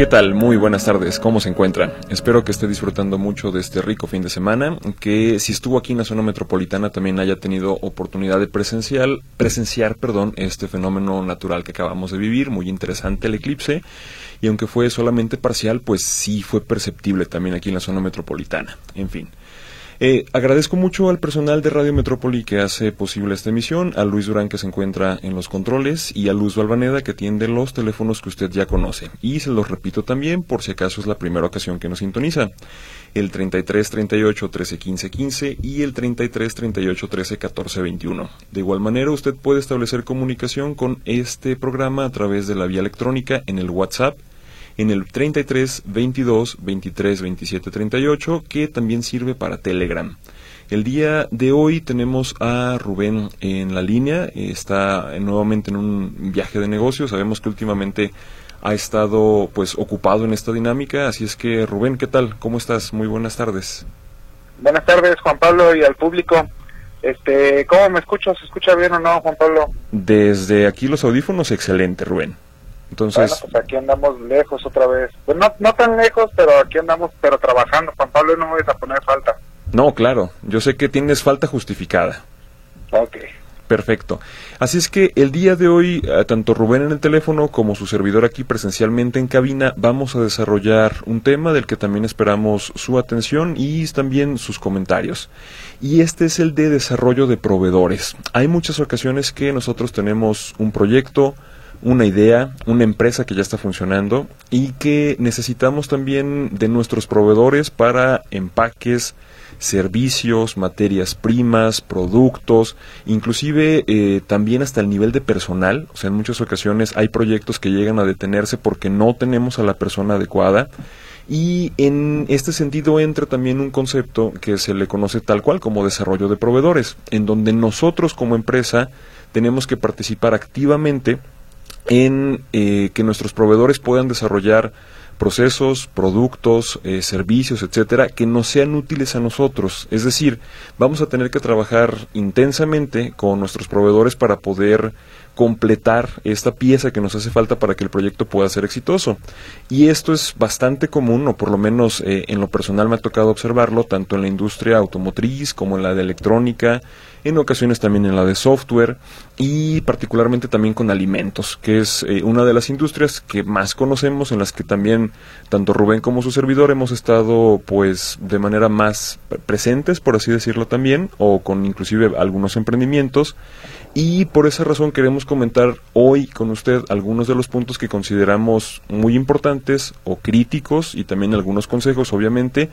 ¿Qué tal? Muy buenas tardes, ¿cómo se encuentra? Espero que esté disfrutando mucho de este rico fin de semana, que si estuvo aquí en la zona metropolitana también haya tenido oportunidad de presencial, presenciar perdón, este fenómeno natural que acabamos de vivir, muy interesante el eclipse, y aunque fue solamente parcial, pues sí fue perceptible también aquí en la zona metropolitana. En fin. Eh, agradezco mucho al personal de Radio Metrópoli que hace posible esta emisión, a Luis Durán que se encuentra en los controles y a Luz Balvaneda que atiende los teléfonos que usted ya conoce. Y se los repito también por si acaso es la primera ocasión que nos sintoniza. El 33 38 13 15 15 y el 33 38 13 14 21. De igual manera, usted puede establecer comunicación con este programa a través de la vía electrónica en el WhatsApp en el 33 22 23 27 38 que también sirve para Telegram. El día de hoy tenemos a Rubén en la línea, está nuevamente en un viaje de negocios, sabemos que últimamente ha estado pues ocupado en esta dinámica, así es que Rubén, ¿qué tal? ¿Cómo estás? Muy buenas tardes. Buenas tardes, Juan Pablo y al público. Este, ¿cómo me escuchas? ¿Se escucha bien o no, Juan Pablo? Desde aquí los audífonos, excelente, Rubén. Entonces, bueno, pues aquí andamos lejos otra vez. Pues no, no tan lejos, pero aquí andamos, pero trabajando. Juan Pablo, no voy a poner falta. No, claro. Yo sé que tienes falta justificada. Ok. Perfecto. Así es que el día de hoy, eh, tanto Rubén en el teléfono como su servidor aquí presencialmente en cabina, vamos a desarrollar un tema del que también esperamos su atención y también sus comentarios. Y este es el de desarrollo de proveedores. Hay muchas ocasiones que nosotros tenemos un proyecto, una idea, una empresa que ya está funcionando y que necesitamos también de nuestros proveedores para empaques, servicios, materias primas, productos, inclusive eh, también hasta el nivel de personal. O sea, en muchas ocasiones hay proyectos que llegan a detenerse porque no tenemos a la persona adecuada. Y en este sentido entra también un concepto que se le conoce tal cual como desarrollo de proveedores, en donde nosotros como empresa tenemos que participar activamente en eh, que nuestros proveedores puedan desarrollar procesos, productos, eh, servicios, etcétera, que nos sean útiles a nosotros. Es decir, vamos a tener que trabajar intensamente con nuestros proveedores para poder completar esta pieza que nos hace falta para que el proyecto pueda ser exitoso. Y esto es bastante común, o por lo menos eh, en lo personal me ha tocado observarlo, tanto en la industria automotriz como en la de electrónica, en ocasiones también en la de software y particularmente también con alimentos, que es eh, una de las industrias que más conocemos, en las que también tanto Rubén como su servidor hemos estado pues de manera más presentes, por así decirlo también, o con inclusive algunos emprendimientos. Y por esa razón queremos comentar hoy con usted algunos de los puntos que consideramos muy importantes o críticos y también algunos consejos, obviamente,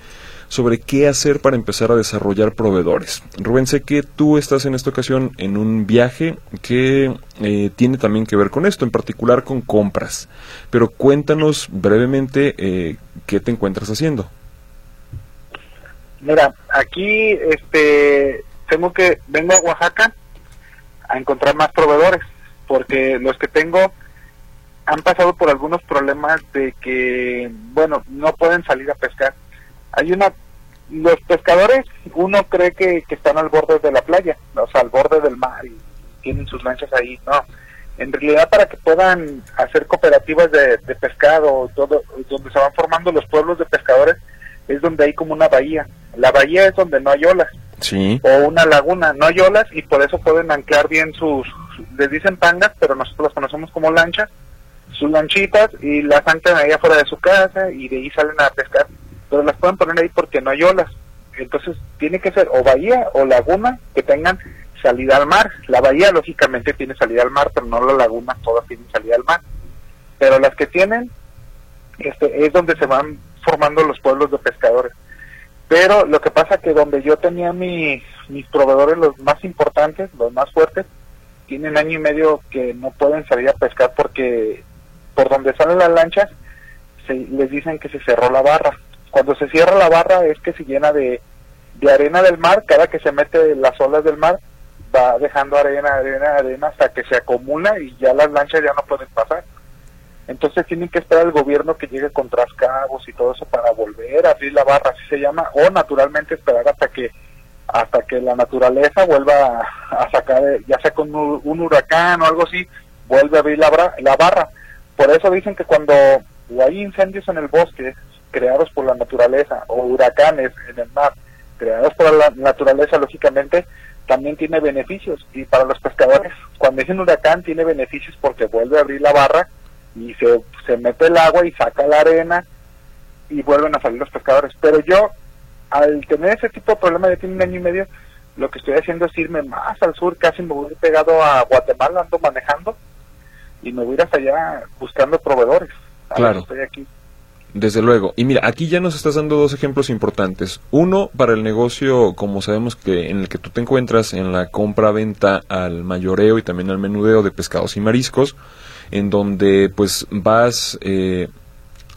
sobre qué hacer para empezar a desarrollar proveedores. Rubén, sé que tú estás en esta ocasión en un viaje que eh, tiene también que ver con esto, en particular con compras. Pero cuéntanos brevemente eh, qué te encuentras haciendo. Mira, aquí este tengo que vengo a Oaxaca a encontrar más proveedores porque los que tengo han pasado por algunos problemas de que bueno no pueden salir a pescar hay una los pescadores uno cree que, están al borde de la playa o sea al borde del mar y tienen sus lanchas ahí no. En realidad para que puedan hacer cooperativas de, pescado todo donde se van formando los pueblos de pescadores es donde hay como una bahía. La bahía es donde no hay olas. Sí. o una laguna. No hay olas y por eso pueden anclar bien sus les dicen pangas pero nosotros las conocemos como lanchas. Sus lanchitas y las anclan ahí afuera de su casa y de ahí salen a pescar pero las pueden poner ahí porque no hay olas. Entonces tiene que ser o bahía o laguna que tengan salida al mar. La bahía lógicamente tiene salida al mar, pero no la laguna todas tienen salida al mar. Pero las que tienen este, es donde se van formando los pueblos de pescadores. Pero lo que pasa que donde yo tenía mis proveedores, los más importantes, los más fuertes, tienen año y medio que no pueden salir a pescar porque por donde salen las lanchas se, les dicen que se cerró la barra. Cuando se cierra la barra es que se llena de, arena del mar, cada que se mete las olas del mar, va dejando arena, arena, arena hasta que se acumula y ya las lanchas ya no pueden pasar. Entonces tienen que esperar el gobierno que llegue con trascabos y todo eso para volver a abrir la barra, así se llama, o naturalmente esperar hasta que hasta que la naturaleza vuelva a, sacar, ya sea con un, huracán o algo así, vuelve a abrir la, la barra. Por eso dicen que cuando hay incendios en el bosque creados por la naturaleza o huracanes en el mar creados por la naturaleza, lógicamente, también tiene beneficios. Y para los pescadores, cuando es un huracán, tiene beneficios porque vuelve a abrir la barra y se, se mete el agua y saca la arena y vuelven a salir los pescadores. Pero yo, al tener ese tipo de problema, ya tiene un año y medio, lo que estoy haciendo es irme más al sur, casi me voy pegado a Guatemala, ando manejando y me voy a ir hasta allá buscando proveedores. claro. Estoy aquí. Desde luego. Y mira, aquí ya nos estás dando dos ejemplos importantes. Uno, para el negocio, como sabemos que en el que tú te encuentras, en la compra-venta al mayoreo y también al menudeo de pescados y mariscos, en donde pues vas eh,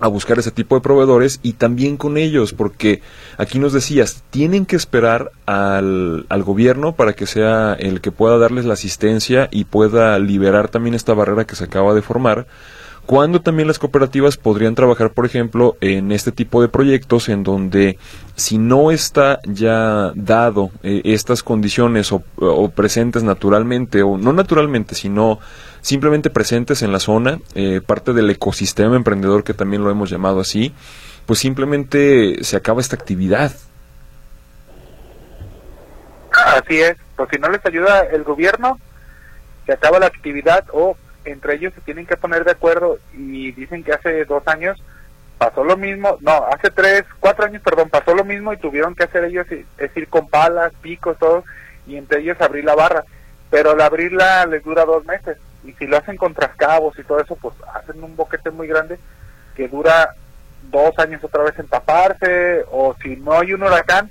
a buscar ese tipo de proveedores y también con ellos, porque aquí nos decías, tienen que esperar al, al gobierno para que sea el que pueda darles la asistencia y pueda liberar también esta barrera que se acaba de formar cuando también las cooperativas podrían trabajar, por ejemplo, en este tipo de proyectos en donde si no está ya dado eh, estas condiciones o, presentes naturalmente, o no naturalmente, sino simplemente presentes en la zona, eh, parte del ecosistema emprendedor que también lo hemos llamado así, pues simplemente se acaba esta actividad. Así es, pues si no les ayuda el gobierno, se acaba la actividad o entre ellos se tienen que poner de acuerdo y dicen que hace dos años pasó lo mismo, no, hace tres, cuatro años, perdón, pasó lo mismo y tuvieron que hacer ellos, es ir con palas, picos, todo, y entre ellos abrir la barra, pero al abrirla les dura dos meses, y si lo hacen con trascabos y todo eso, pues hacen un boquete muy grande que dura dos años otra vez en taparse, o si no hay un huracán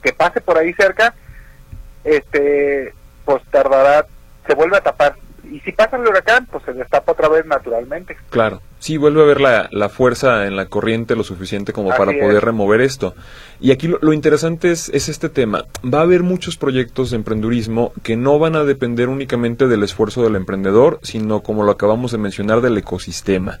que pase por ahí cerca, este, pues tardará, se vuelve a tapar y si pasa el huracán, pues se destapa otra vez naturalmente. Claro, sí, vuelve a haber la, la fuerza en la corriente lo suficiente como para poder remover esto. Y aquí lo, interesante es, es, este tema. Va a haber muchos proyectos de emprendurismo que no van a depender únicamente del esfuerzo del emprendedor, sino, como lo acabamos de mencionar, del ecosistema.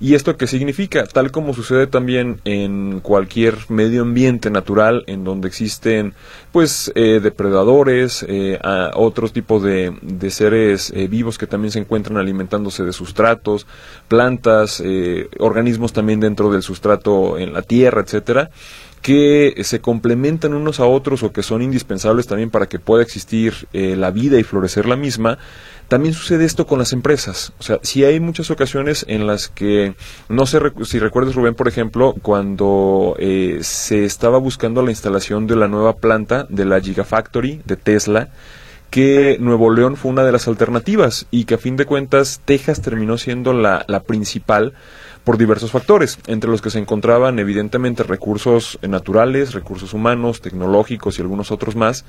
¿Y esto qué significa? Tal como sucede también en cualquier medio ambiente natural en donde existen pues eh, depredadores, eh, otros tipos de, de seres eh, vivos que también se encuentran alimentándose de sustratos, plantas, eh, organismos también dentro del sustrato en la tierra, etcétera que se complementan unos a otros o que son indispensables también para que pueda existir la vida y florecer la misma, también sucede esto con las empresas. O sea, si hay muchas ocasiones en las que, no sé si recuerdas Rubén, por ejemplo, cuando eh, se estaba buscando la instalación de la nueva planta de la Gigafactory de Tesla, que Nuevo León fue una de las alternativas y que a fin de cuentas Texas terminó siendo la, la principal por diversos factores, entre los que se encontraban evidentemente recursos naturales, recursos humanos, tecnológicos y algunos otros más,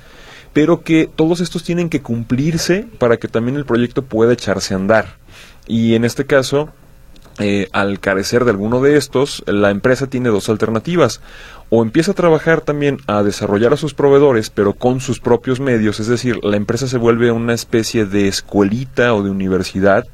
pero que todos estos tienen que cumplirse para que también el proyecto pueda echarse a andar. Y en este caso, eh, al carecer de alguno de estos, la empresa tiene dos alternativas. O empieza a trabajar también a desarrollar a sus proveedores, pero con sus propios medios, es decir, la empresa se vuelve una especie de escuelita o de universidad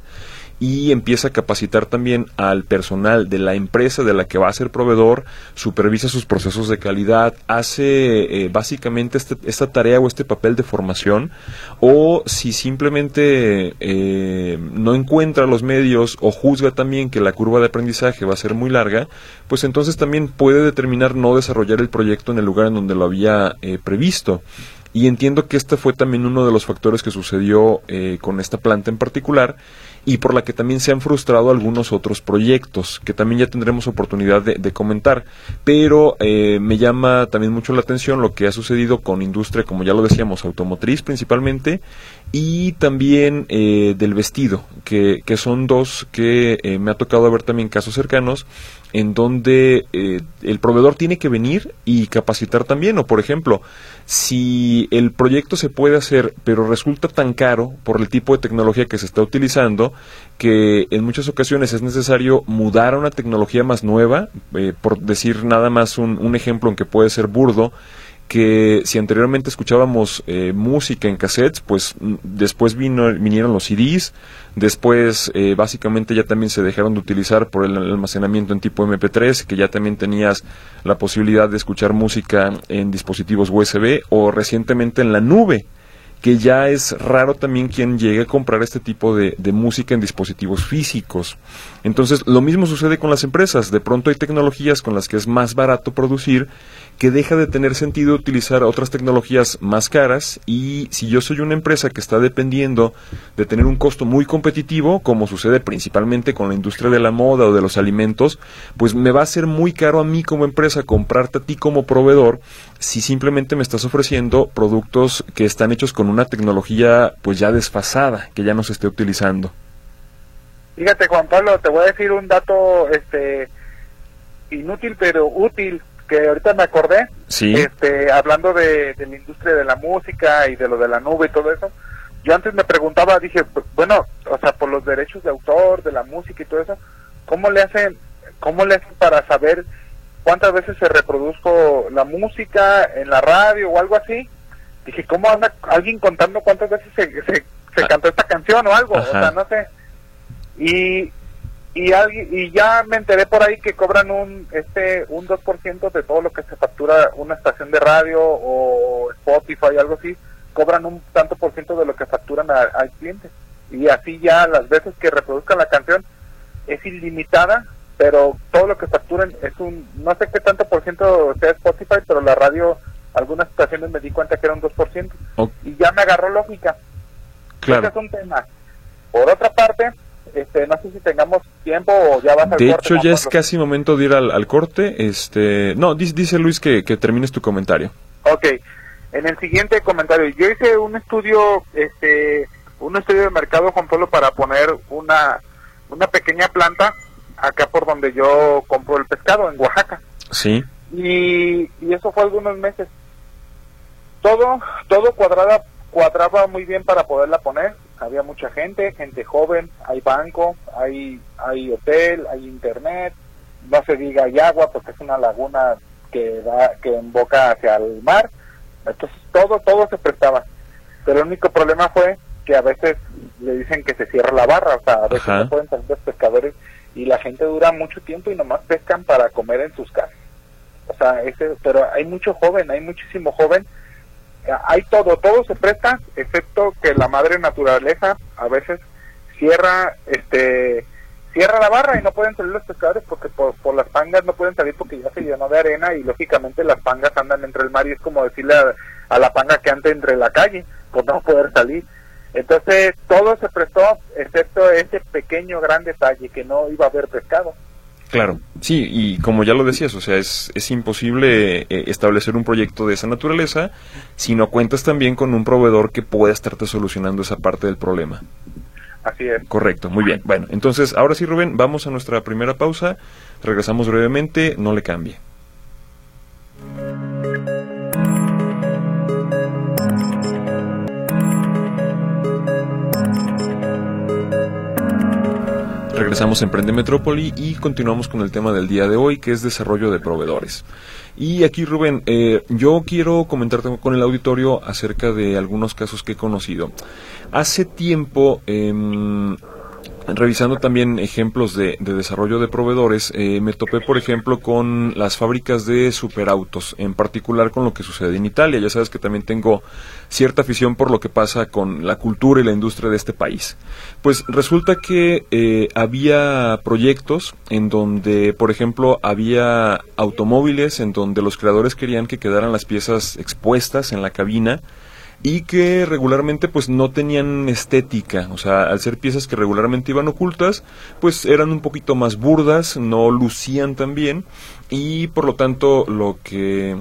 y empieza a capacitar también al personal de la empresa de la que va a ser proveedor, supervisa sus procesos de calidad, hace eh, básicamente este, esta tarea o este papel de formación, o si simplemente eh, no encuentra los medios o juzga también que la curva de aprendizaje va a ser muy larga, pues entonces también puede determinar no desarrollar el proyecto en el lugar en donde lo había eh, previsto. Y entiendo que este fue también uno de los factores que sucedió con esta planta en particular y por la que también se han frustrado algunos otros proyectos que también ya tendremos oportunidad de, comentar. Pero eh, me llama también mucho la atención lo que ha sucedido con industria, como ya lo decíamos, automotriz principalmente, y también eh, del vestido, que, que, son dos que eh, me ha tocado ver también casos cercanos en donde el proveedor tiene que venir y capacitar también, o por ejemplo, si el proyecto se puede hacer, pero resulta tan caro por el tipo de tecnología que se está utilizando, que en muchas ocasiones es necesario mudar a una tecnología más nueva, eh, por decir nada más un, un ejemplo en que puede ser burdo, que si anteriormente escuchábamos eh, música en cassettes, pues mm, después vino, vinieron los CDs, después eh, básicamente ya también se dejaron de utilizar por el almacenamiento en tipo MP3, que ya también tenías la posibilidad de escuchar música en dispositivos USB o recientemente en la nube que ya es raro también quien llegue a comprar este tipo de, de, música en dispositivos físicos. Entonces, lo mismo sucede con las empresas. De pronto hay tecnologías con las que es más barato producir que deja de tener sentido utilizar otras tecnologías más caras y si yo soy una empresa que está dependiendo de tener un costo muy competitivo, como sucede principalmente con la industria de la moda o de los alimentos, pues me va a ser muy caro a mí como empresa comprarte a ti como proveedor si simplemente me estás ofreciendo productos que están hechos con una tecnología pues ya desfasada, que ya no se esté utilizando. Fíjate Juan Pablo, te voy a decir un dato este inútil pero útil que ahorita me acordé, este, hablando de, la industria de la música y de lo de la nube y todo eso, yo antes me preguntaba, dije, bueno, o sea, por los derechos de autor, de la música y todo eso, ¿cómo le hacen, cómo le hacen para saber cuántas veces se reproduzco la música en la radio o algo así? Dije, ¿cómo anda alguien contando cuántas veces se, se, ah. cantó esta canción o algo? O sea, no sé. Y y alguien y ya me enteré por ahí que cobran un este un 2% de todo lo que se factura una estación de radio o Spotify algo así cobran un tanto por ciento de lo que facturan al cliente. Y así ya las veces que reproduzcan la canción es ilimitada pero todo lo que facturan es un no sé qué tanto por ciento sea Spotify pero la radio algunas estaciones me di cuenta que era un 2% y ya me agarró lógica. Claro. Ese es un tema. Por otra parte este, no sé si tengamos tiempo o ya vas al De hecho, ya es casi momento de ir al, corte. Este, no, dice, dice Luis que, que, termines tu comentario. Ok, en el siguiente comentario, yo hice un estudio, este, un estudio de mercado, Juan Pablo, para poner una, una pequeña planta acá por donde yo compro el pescado, en Oaxaca. Sí. Y, y eso fue algunos meses. Todo, todo cuadrada, cuadraba muy bien para poderla poner había mucha gente, gente joven, hay banco, hay, hay hotel, hay internet, no se diga hay agua porque es una laguna que da, que emboca hacia el mar, entonces todo, todo se prestaba. Pero el único problema fue que a veces le dicen que se cierra la barra, o sea, a veces no pueden salir los pescadores y la gente dura mucho tiempo y nomás pescan para comer en sus casas. O sea, ese, pero hay mucho joven, hay muchísimo joven hay todo, todo se presta, excepto que la madre naturaleza a veces cierra, este, cierra la barra y no pueden salir los pescadores porque por, las pangas no pueden salir porque ya se llenó de arena y lógicamente las pangas andan entre el mar y es como decirle a, la panga que ande entre la calle por no poder salir. Entonces todo se prestó excepto ese pequeño gran detalle que no iba a haber pescado. Claro, sí, y como ya lo decías, o sea, es, es imposible eh, establecer un proyecto de esa naturaleza si no cuentas también con un proveedor que pueda estarte solucionando esa parte del problema. Así es. Correcto, muy bien. Bueno, entonces, ahora sí, Rubén, vamos a nuestra primera pausa. Regresamos brevemente, no le cambie. Regresamos a Emprende Metrópoli y continuamos con el tema del día de hoy, que es desarrollo de proveedores. Y aquí, Rubén, eh, yo quiero comentarte con el auditorio acerca de algunos casos que he conocido. Hace tiempo, em, revisando también ejemplos de, desarrollo de proveedores, eh, me topé, por ejemplo, con las fábricas de superautos, en particular con lo que sucede en Italia. Ya sabes que también tengo cierta afición por lo que pasa con la cultura y la industria de este país. Pues resulta que eh, había proyectos en donde, por ejemplo, había automóviles en donde los creadores querían que quedaran las piezas expuestas en la cabina y que regularmente pues no tenían estética, o sea, al ser piezas que regularmente iban ocultas, pues eran un poquito más burdas, no lucían tan bien y por lo tanto lo que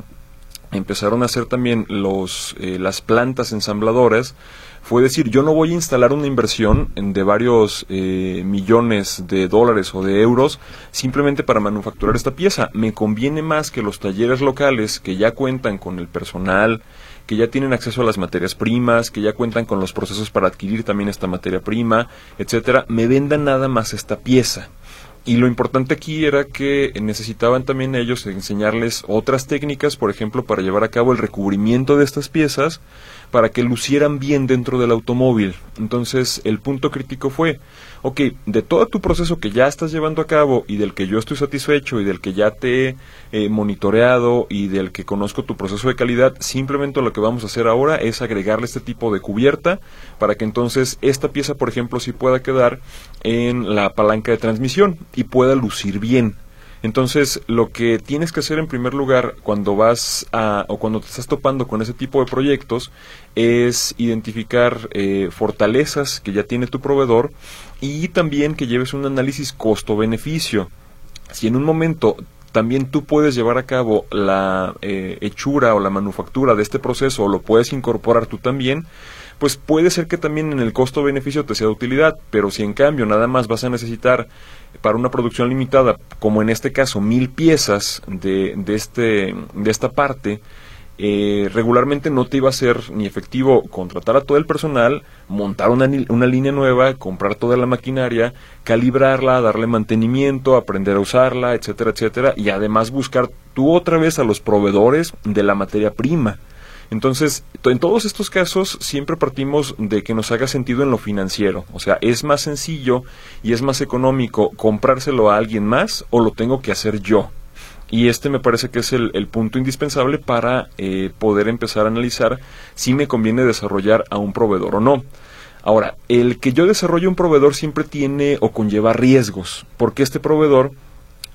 empezaron a hacer también los eh, las plantas ensambladoras fue decir, yo no voy a instalar una inversión de varios eh, millones de dólares o de euros simplemente para manufacturar esta pieza. Me conviene más que los talleres locales que ya cuentan con el personal, que ya tienen acceso a las materias primas, que ya cuentan con los procesos para adquirir también esta materia prima, etcétera, me vendan nada más esta pieza. Y lo importante aquí era que necesitaban también ellos enseñarles otras técnicas, por ejemplo, para llevar a cabo el recubrimiento de estas piezas, para que lucieran bien dentro del automóvil. Entonces, el punto crítico fue, ok, de todo tu proceso que ya estás llevando a cabo y del que yo estoy satisfecho y del que ya te he eh, monitoreado y del que conozco tu proceso de calidad, simplemente lo que vamos a hacer ahora es agregarle este tipo de cubierta para que entonces esta pieza, por ejemplo, sí pueda quedar en la palanca de transmisión y pueda lucir bien. Entonces, lo que tienes que hacer en primer lugar cuando vas a, o cuando te estás topando con ese tipo de proyectos es identificar eh, fortalezas que ya tiene tu proveedor y también que lleves un análisis costo-beneficio. Si en un momento también tú puedes llevar a cabo la eh, hechura o la manufactura de este proceso o lo puedes incorporar tú también, pues puede ser que también en el costo-beneficio te sea de utilidad, pero si en cambio nada más vas a necesitar para una producción limitada, como en este caso mil piezas de, de, este, de esta parte, eh, regularmente no te iba a ser ni efectivo contratar a todo el personal, montar una, una, línea nueva, comprar toda la maquinaria, calibrarla, darle mantenimiento, aprender a usarla, etcétera, etcétera, y además buscar tú otra vez a los proveedores de la materia prima. Entonces, en todos estos casos siempre partimos de que nos haga sentido en lo financiero. O sea, es más sencillo y es más económico comprárselo a alguien más o lo tengo que hacer yo. Y este me parece que es el, punto indispensable para eh, poder empezar a analizar si me conviene desarrollar a un proveedor o no. Ahora, el que yo desarrolle un proveedor siempre tiene o conlleva riesgos, porque este proveedor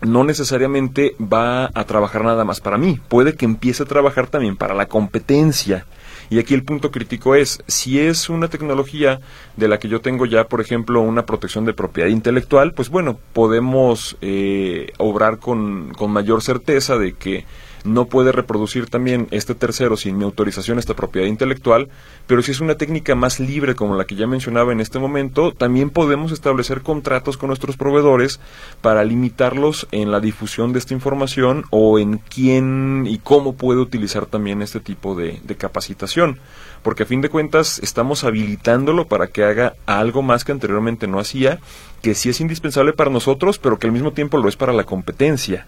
no necesariamente va a trabajar nada más para mí, puede que empiece a trabajar también para la competencia. Y aquí el punto crítico es, si es una tecnología de la que yo tengo ya, por ejemplo, una protección de propiedad intelectual, pues bueno, podemos eh, obrar con, con mayor certeza de que no puede reproducir también este tercero sin mi autorización esta propiedad intelectual, pero si es una técnica más libre como la que ya mencionaba en este momento, también podemos establecer contratos con nuestros proveedores para limitarlos en la difusión de esta información o en quién y cómo puede utilizar también este tipo de, de capacitación porque a fin de cuentas estamos habilitándolo para que haga algo más que anteriormente no hacía, que sí es indispensable para nosotros, pero que al mismo tiempo lo es para la competencia.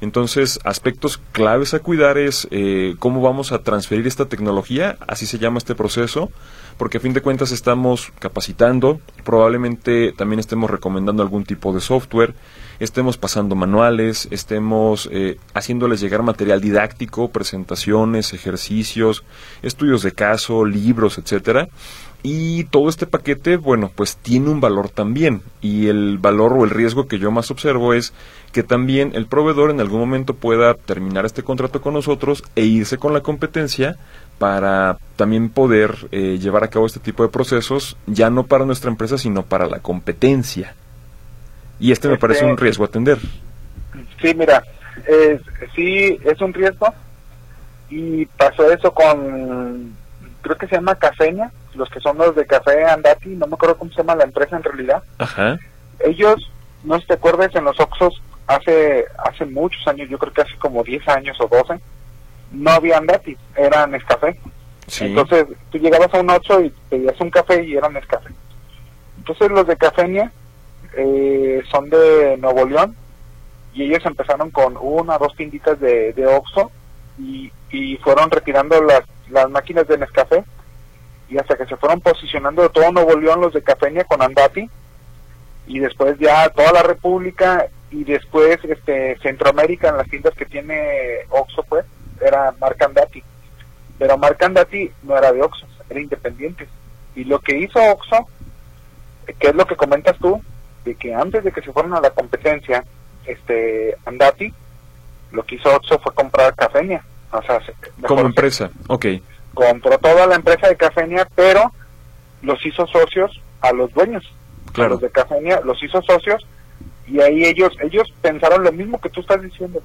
Entonces, aspectos claves a cuidar es eh, cómo vamos a transferir esta tecnología, así se llama este proceso, porque a fin de cuentas estamos capacitando, probablemente también estemos recomendando algún tipo de software, estemos pasando manuales, estemos eh, haciéndoles llegar material didáctico, presentaciones, ejercicios, estudios de caso, libros, etcétera. Y todo este paquete, bueno, pues tiene un valor también. Y el valor o el riesgo que yo más observo es que también el proveedor en algún momento pueda terminar este contrato con nosotros e irse con la competencia para también poder eh, llevar a cabo este tipo de procesos, ya no para nuestra empresa, sino para la competencia. Y este me parece un este, riesgo a atender. Sí, mira, sí es un riesgo y pasó eso con, creo que se llama Cafeña, los que son los de Café Andati, no me acuerdo cómo se llama la empresa en realidad. Ajá. Ellos, no sé si te acuerdas, en los Oxos hace hace muchos años, yo creo que hace como 10 años o 12, no había Andati, era Nescafé. Entonces tú llegabas a un Oxxo y pedías un café y era Nescafé. Entonces los de Cafeña eh, son de Nuevo León y ellos empezaron con una o dos tinditas de, de Oxxo y, y fueron retirando las, las máquinas de Nescafé y hasta que se fueron posicionando de todo Nuevo León los de Cafeña con Andati y después ya toda la República y después este Centroamérica en las tiendas que tiene Oxxo pues era marca Andati. Pero marca Andati no era de Oxxo era independiente. Y lo que hizo Oxxo que es lo que comentas tú de que antes de que se fueran a la competencia este Andati lo que hizo Oxxo fue comprar Cafeña. O sea como empresa ok. compró toda la empresa de Cafeña, pero los hizo socios a los dueños, claro. los de Cafeña, los hizo socios y ahí ellos ellos pensaron lo mismo que tú estás diciendo,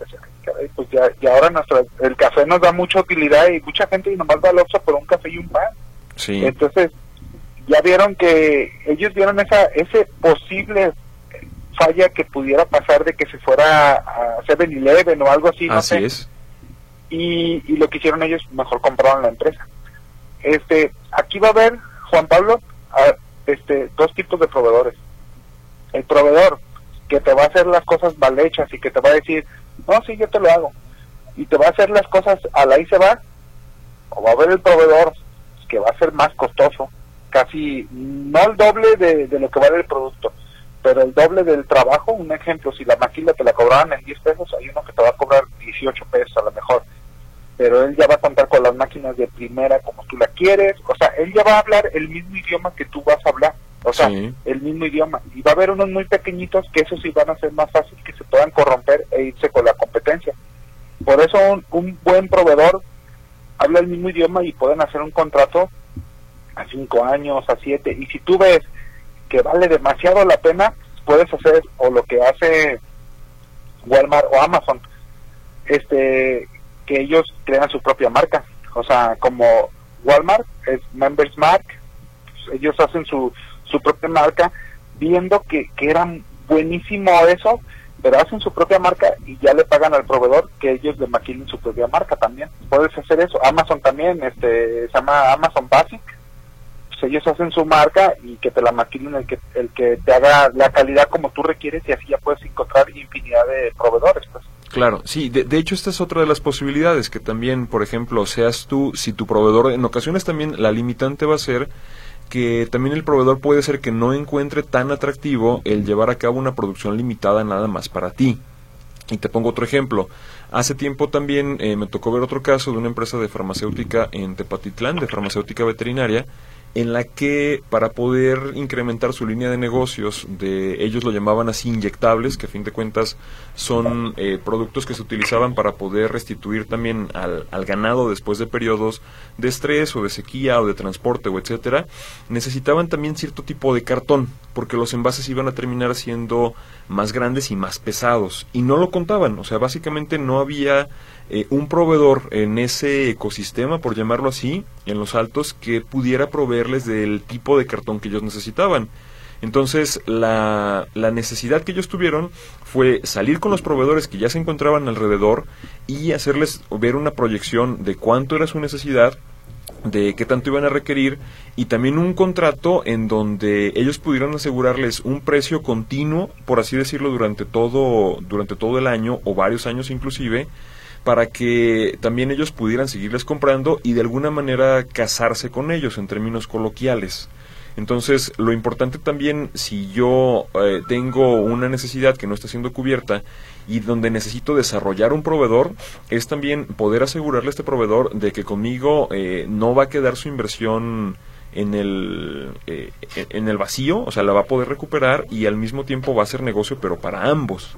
pues ya, y ahora nuestro, el café nos da mucha utilidad y mucha gente y nomás va al Oxxo por un café y un pan. Sí. Entonces, ya vieron que ellos vieron esa ese posible falla que pudiera pasar de que se fuera a 7-Eleven o algo así, no así es y, lo que hicieron ellos, mejor compraron la empresa. Este, aquí va a haber, Juan Pablo, este, dos tipos de proveedores. El proveedor que te va a hacer las cosas mal hechas y que te va a decir, no, sí, yo te lo hago. Y te va a hacer las cosas a la y se va. O va a haber el proveedor que va a ser más costoso, casi no el doble de, lo que vale el producto, pero el doble del trabajo. Un ejemplo, si la máquina te la cobraban en 10 pesos, hay uno que te va a cobrar 18 pesos a lo mejor. Pero él ya va a contar con las máquinas de primera como tú la quieres. O sea, él ya va a hablar el mismo idioma que tú vas a hablar. O sea, el mismo idioma. Y va a haber unos muy pequeñitos que esos sí van a ser más fácil que se puedan corromper e irse con la competencia. Por eso un, un buen proveedor habla el mismo idioma y pueden hacer un contrato a cinco años, a siete. Y si tú ves que vale demasiado la pena, puedes hacer o lo que hace Walmart o Amazon, este, que ellos crean su propia marca. O sea, como Walmart es Members Mark, ellos hacen su, su propia marca, viendo que, que era buenísimo eso, pero hacen su propia marca y ya le pagan al proveedor que ellos le maquilen su propia marca también. Puedes hacer eso. Amazon también, este, se llama Amazon Basic. Pues ellos hacen su marca y que te la maquilen el que, el que te haga la calidad como tú requieres y así ya puedes encontrar infinidad de proveedores. Pues. Claro, sí, de, de, hecho esta es otra de las posibilidades, que también, por ejemplo, seas tú, si tu proveedor, en ocasiones también la limitante va a ser que también el proveedor puede ser que no encuentre tan atractivo el llevar a cabo una producción limitada nada más para ti. Y te pongo otro ejemplo. Hace tiempo también eh, me tocó ver otro caso de una empresa de farmacéutica en Tepatitlán, de farmacéutica veterinaria, en la que para poder incrementar su línea de negocios, de ellos lo llamaban así inyectables, que a fin de cuentas son eh, productos que se utilizaban para poder restituir también al, al, ganado después de periodos de estrés o de sequía o de transporte o etcétera, necesitaban también cierto tipo de cartón, porque los envases iban a terminar siendo más grandes y más pesados, y no lo contaban, o sea, básicamente no había eh, un proveedor en ese ecosistema, por llamarlo así, en los altos, que pudiera proveerles del tipo de cartón que ellos necesitaban. Entonces, la, la, necesidad que ellos tuvieron fue salir con los proveedores que ya se encontraban alrededor y hacerles ver una proyección de cuánto era su necesidad, de qué tanto iban a requerir y también un contrato en donde ellos pudieran asegurarles un precio continuo, por así decirlo, durante todo, durante todo el año o varios años inclusive, para que también ellos pudieran seguirles comprando y de alguna manera casarse con ellos en términos coloquiales. Entonces, lo importante también, si yo eh, tengo una necesidad que no está siendo cubierta y donde necesito desarrollar un proveedor, es también poder asegurarle a este proveedor de que conmigo eh, no va a quedar su inversión en el, eh, en el vacío, o sea, la va a poder recuperar y al mismo tiempo va a ser negocio, pero para ambos.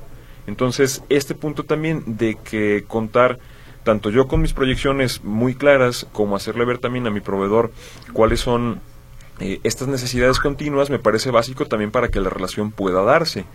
Entonces, este punto también de que contar tanto yo con mis proyecciones muy claras como hacerle ver también a mi proveedor cuáles son eh, estas necesidades continuas me parece básico también para que la relación pueda darse.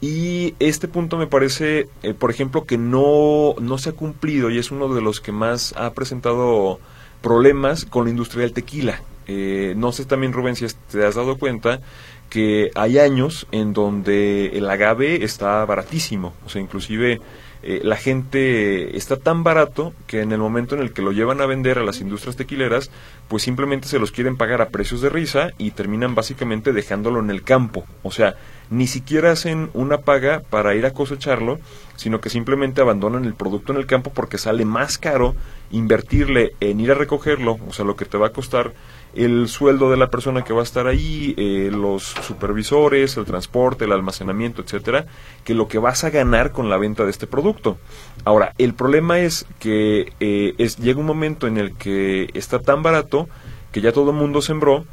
Y este punto me parece, eh, por ejemplo, que no, no se ha cumplido y es uno de los que más ha presentado problemas con la industria del tequila. Eh, no sé también, Rubén, si te has dado cuenta que hay años en donde el agave está baratísimo, o sea, inclusive eh, la gente está tan barato que en el momento en el que lo llevan a vender a las industrias tequileras, pues simplemente se los quieren pagar a precios de risa y terminan básicamente dejándolo en el campo, o sea, ni siquiera hacen una paga para ir a cosecharlo, sino que simplemente abandonan el producto en el campo porque sale más caro invertirle en ir a recogerlo, o sea, lo que te va a costar el sueldo de la persona que va a estar ahí, eh, los supervisores, el transporte, el almacenamiento, etcétera, que lo que vas a ganar con la venta de este producto. Ahora, el problema es que eh, llega un momento en el que está tan barato que ya todo el mundo sembró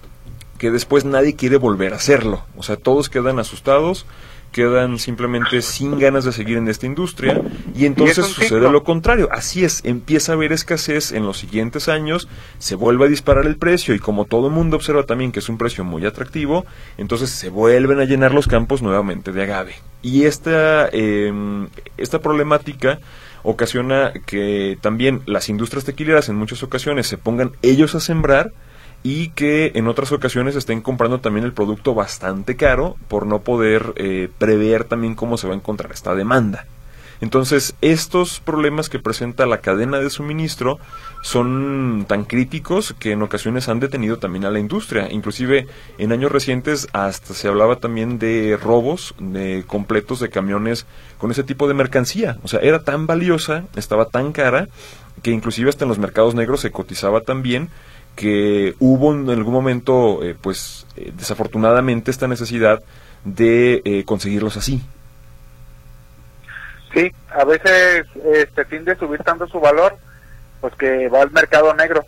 que después nadie quiere volver a hacerlo. O sea, todos quedan asustados quedan simplemente sin ganas de seguir en esta industria y entonces sucede lo contrario. Así es, empieza a haber escasez en los siguientes años, se vuelve a disparar el precio y como todo el mundo observa también que es un precio muy atractivo, entonces se vuelven a llenar los campos nuevamente de agave. Y esta, eh, esta problemática ocasiona que también las industrias tequileras en muchas ocasiones se pongan ellos a sembrar y que en otras ocasiones estén comprando también el producto bastante caro por no poder eh, prever también cómo se va a encontrar esta demanda. Entonces, estos problemas que presenta la cadena de suministro son tan críticos que en ocasiones han detenido también a la industria. Inclusive en años recientes hasta se hablaba también de robos de completos de camiones con ese tipo de mercancía. O sea, era tan valiosa, estaba tan cara, que inclusive hasta en los mercados negros se cotizaba tan bien que hubo en algún momento, eh, pues eh, desafortunadamente, esta necesidad de eh, conseguirlos así. Sí, a veces este fin de subir tanto su valor, pues que va al mercado negro.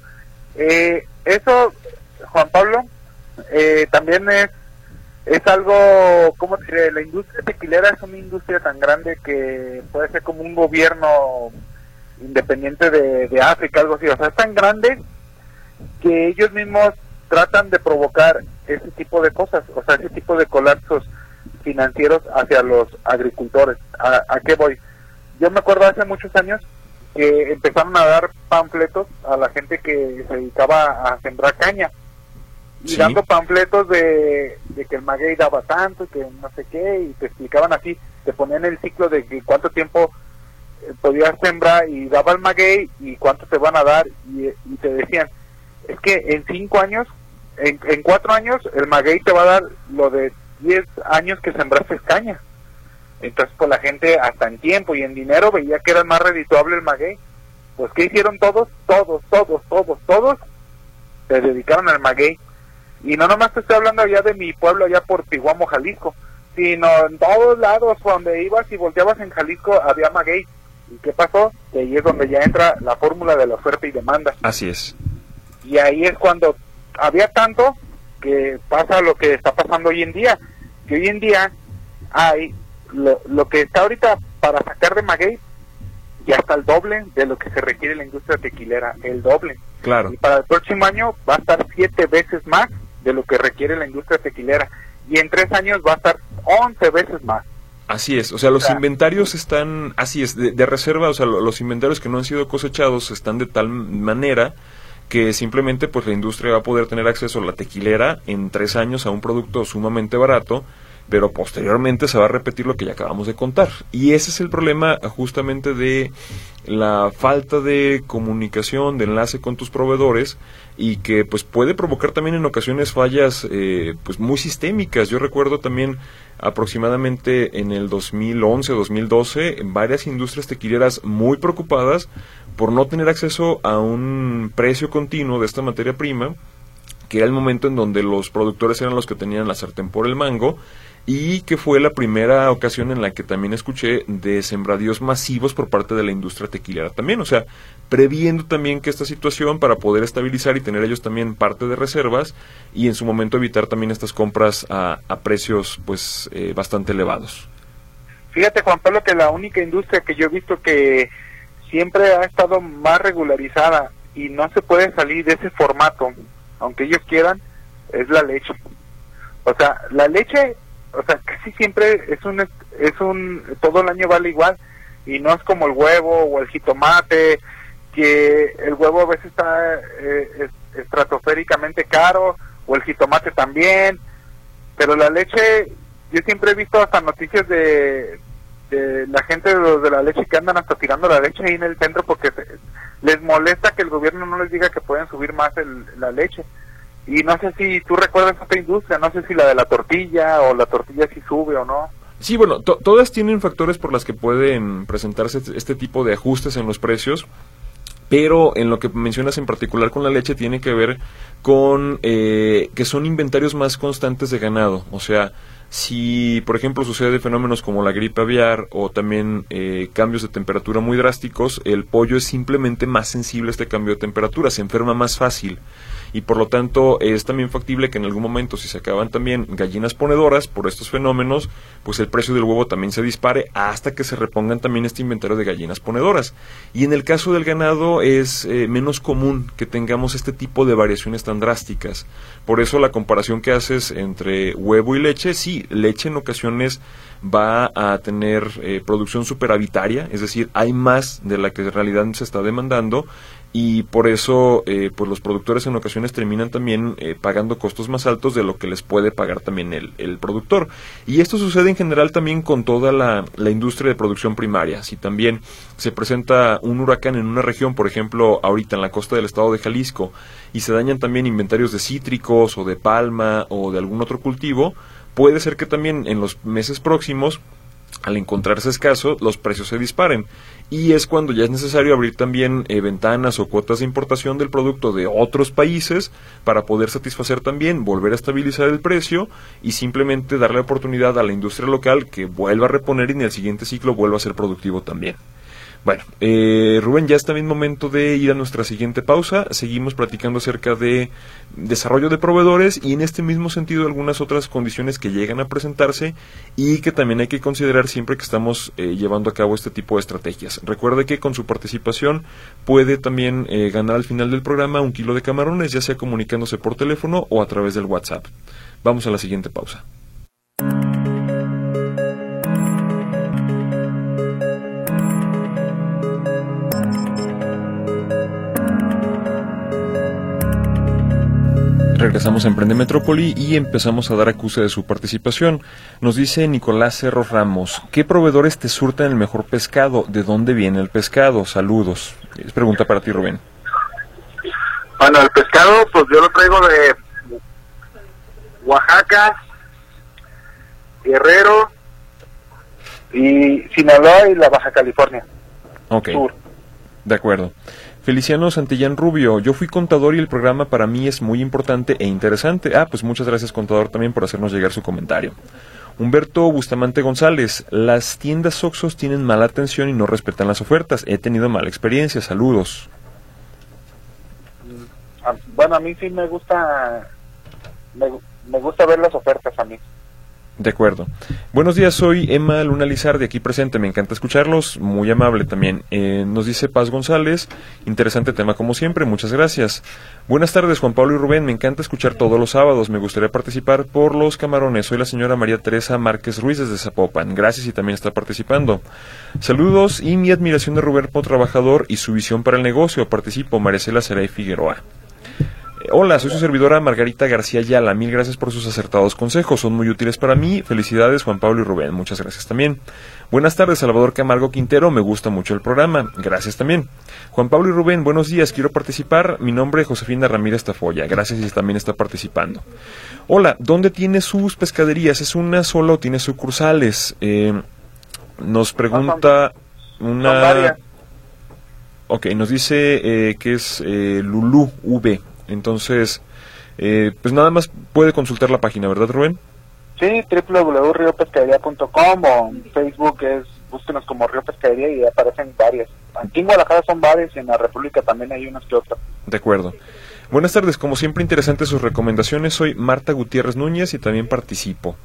eso, Juan Pablo, también es es algo, ¿cómo diré? La industria tequilera es una industria tan grande que puede ser como un gobierno independiente de, de África, algo así. O sea, es tan grande que ellos mismos tratan de provocar ese tipo de cosas, o sea, ese tipo de colapsos financieros hacia los agricultores. ¿A, qué voy? Yo me acuerdo hace muchos años que empezaron a dar panfletos a la gente que se dedicaba a sembrar caña y dando panfletos de, que el maguey daba tanto y que no sé qué y te explicaban así, te ponían el ciclo de que cuánto tiempo eh, podías sembrar y daba el maguey y cuánto te van a dar y te decían es que en cinco años, en, en cuatro años, el maguey te va a dar lo de diez años que sembraste caña. Entonces, pues la gente hasta en tiempo y en dinero veía que era más redituable el maguey. Pues, ¿qué hicieron todos? Todos, todos, todos, todos se dedicaron al maguey. Y no nomás te estoy hablando allá de mi pueblo, allá por Tihuamo, Jalisco, sino en todos lados donde ibas y volteabas en Jalisco había maguey. ¿Y qué pasó? Que ahí es donde ya entra la fórmula de la oferta y demanda. Así es. Y ahí es cuando había tanto que pasa lo que está pasando hoy en día, que hoy en día hay lo, lo que está ahorita para sacar de maguey ya está el doble de lo que se requiere la industria tequilera, el doble. Claro. Y para el próximo año va a estar siete veces más de lo que requiere la industria tequilera. Y en tres años va a estar once veces más. Así es, o sea, los inventarios están, así es, de, de, reserva, o sea, los inventarios que no han sido cosechados están de tal manera que simplemente pues la industria va a poder tener acceso a la tequilera en tres años a un producto sumamente barato, pero posteriormente se va a repetir lo que ya acabamos de contar. Y ese es el problema justamente de la falta de comunicación, de enlace con tus proveedores y que pues puede provocar también en ocasiones fallas eh, pues muy sistémicas. Yo recuerdo también aproximadamente en el 2011 o 2012 varias industrias tequileras muy preocupadas por no tener acceso a un precio continuo de esta materia prima, que era el momento en donde los productores eran los que tenían la sartén por el mango, y que fue la primera ocasión en la que también escuché de sembradíos masivos por parte de la industria tequilera también, o sea, previendo también que esta situación para poder estabilizar y tener ellos también parte de reservas y en su momento evitar también estas compras a, precios pues eh, bastante elevados. Fíjate Juan Pablo que la única industria que yo he visto que siempre ha estado más regularizada y no se puede salir de ese formato, aunque ellos quieran, es la leche. O sea, la leche, o sea, casi siempre es un, es un, todo el año vale igual y no es como el huevo o el jitomate, que el huevo a veces está eh, estratosféricamente caro o el jitomate también, pero la leche, yo siempre he visto hasta noticias de, la gente de de la leche que andan hasta tirando la leche ahí en el centro porque les molesta que el gobierno no les diga que pueden subir más la leche. Y no sé si tú recuerdas esta industria, no sé si la de la tortilla o la tortilla si sube o no. Sí, bueno, todas tienen factores por las que pueden presentarse este, este tipo de ajustes en los precios, pero en lo que mencionas en particular con la leche tiene que ver con eh, que son inventarios más constantes de ganado, o sea, si, por ejemplo, sucede fenómenos como la gripe aviar o también eh, cambios de temperatura muy drásticos, el pollo es simplemente más sensible a este cambio de temperatura, se enferma más fácil y por lo tanto es también factible que en algún momento si se acaban también gallinas ponedoras por estos fenómenos, pues el precio del huevo también se dispare hasta que se repongan también este inventario de gallinas ponedoras. Y en el caso del ganado es eh, menos común que tengamos este tipo de variaciones tan drásticas. Por eso la comparación que haces entre huevo y leche, sí, leche en ocasiones va a tener eh, producción superavitaria, es decir, hay más de la que en realidad se está demandando y por eso eh, pues los productores en ocasiones terminan también eh, pagando costos más altos de lo que les puede pagar también el, el productor. Y esto sucede en general también con toda la, la, industria de producción primaria. Si también se presenta un huracán en una región por ejemplo ahorita en la costa del estado de Jalisco y se dañan también inventarios de cítricos o de palma o de algún otro cultivo puede ser que también en los meses próximos al encontrarse escaso, los precios se disparen. Y es cuando ya es necesario abrir también eh, ventanas o cuotas de importación del producto de otros países para poder satisfacer también, volver a estabilizar el precio y simplemente darle oportunidad a la industria local que vuelva a reponer y en el siguiente ciclo vuelva a ser productivo también. Bueno, eh, Rubén, ya está bien momento de ir a nuestra siguiente pausa. Seguimos platicando acerca de desarrollo de proveedores y en este mismo sentido algunas otras condiciones que llegan a presentarse y que también hay que considerar siempre que estamos eh, llevando a cabo este tipo de estrategias. Recuerde que con su participación puede también eh, ganar al final del programa un kilo de camarones, ya sea comunicándose por teléfono o a través del WhatsApp. Vamos a la siguiente pausa. Regresamos a Emprende Metrópoli y empezamos a dar acuse de su participación. Nos dice Nicolás Cerro Ramos, ¿qué proveedores te surten el mejor pescado? ¿De dónde viene el pescado? Saludos. Es pregunta para ti, Rubén. Bueno, el pescado, pues yo lo traigo de Oaxaca, Guerrero y Sinaloa y la Baja California. Ok. Sur. De acuerdo. Feliciano Santillán Rubio, yo fui contador y el programa para mí es muy importante e interesante. Ah, pues muchas gracias contador también por hacernos llegar su comentario. Humberto Bustamante González, las tiendas Oxos tienen mala atención y no respetan las ofertas. He tenido mala experiencia, saludos. Ah, bueno, a mí sí me gusta, me gusta ver las ofertas a mí. De acuerdo. Buenos días, soy Emma Luna de aquí presente. Me encanta escucharlos, muy amable también. Eh, nos dice Paz González, interesante tema como siempre, muchas gracias. Buenas tardes, Juan Pablo y Rubén, me encanta escuchar todos los sábados. Me gustaría participar por los camarones. Soy la señora María Teresa Márquez Ruiz desde Zapopan. Gracias y también está participando. Saludos y mi admiración de Rubén como trabajador y su visión para el negocio. Participo, Maricela Seray Figueroa. Hola, soy su servidora Margarita García Yala. Mil gracias por sus acertados consejos. Son muy útiles para mí. Felicidades, Juan Pablo y Rubén. Muchas gracias también. Buenas tardes, Salvador Camargo Quintero. Me gusta mucho el programa. Gracias también. Juan Pablo y Rubén, buenos días. Quiero participar. Mi nombre es Josefina Ramírez Tafoya. Gracias y también está participando. Hola, ¿dónde tiene sus pescaderías? ¿Es una sola o tiene sucursales? Eh, nos pregunta una... Ok, nos dice eh, que es eh, Lulú V. Entonces, eh, pues nada más puede consultar la página, ¿verdad, Rubén? Sí, www.riopescadería.com o en Facebook es, búsquenos como Río Pescadería y aparecen varias. Aquí en Guadalajara son varias y en la República también hay unas que otras. De acuerdo. Buenas tardes, como siempre interesantes sus recomendaciones. Soy Marta Gutiérrez Núñez y también participo.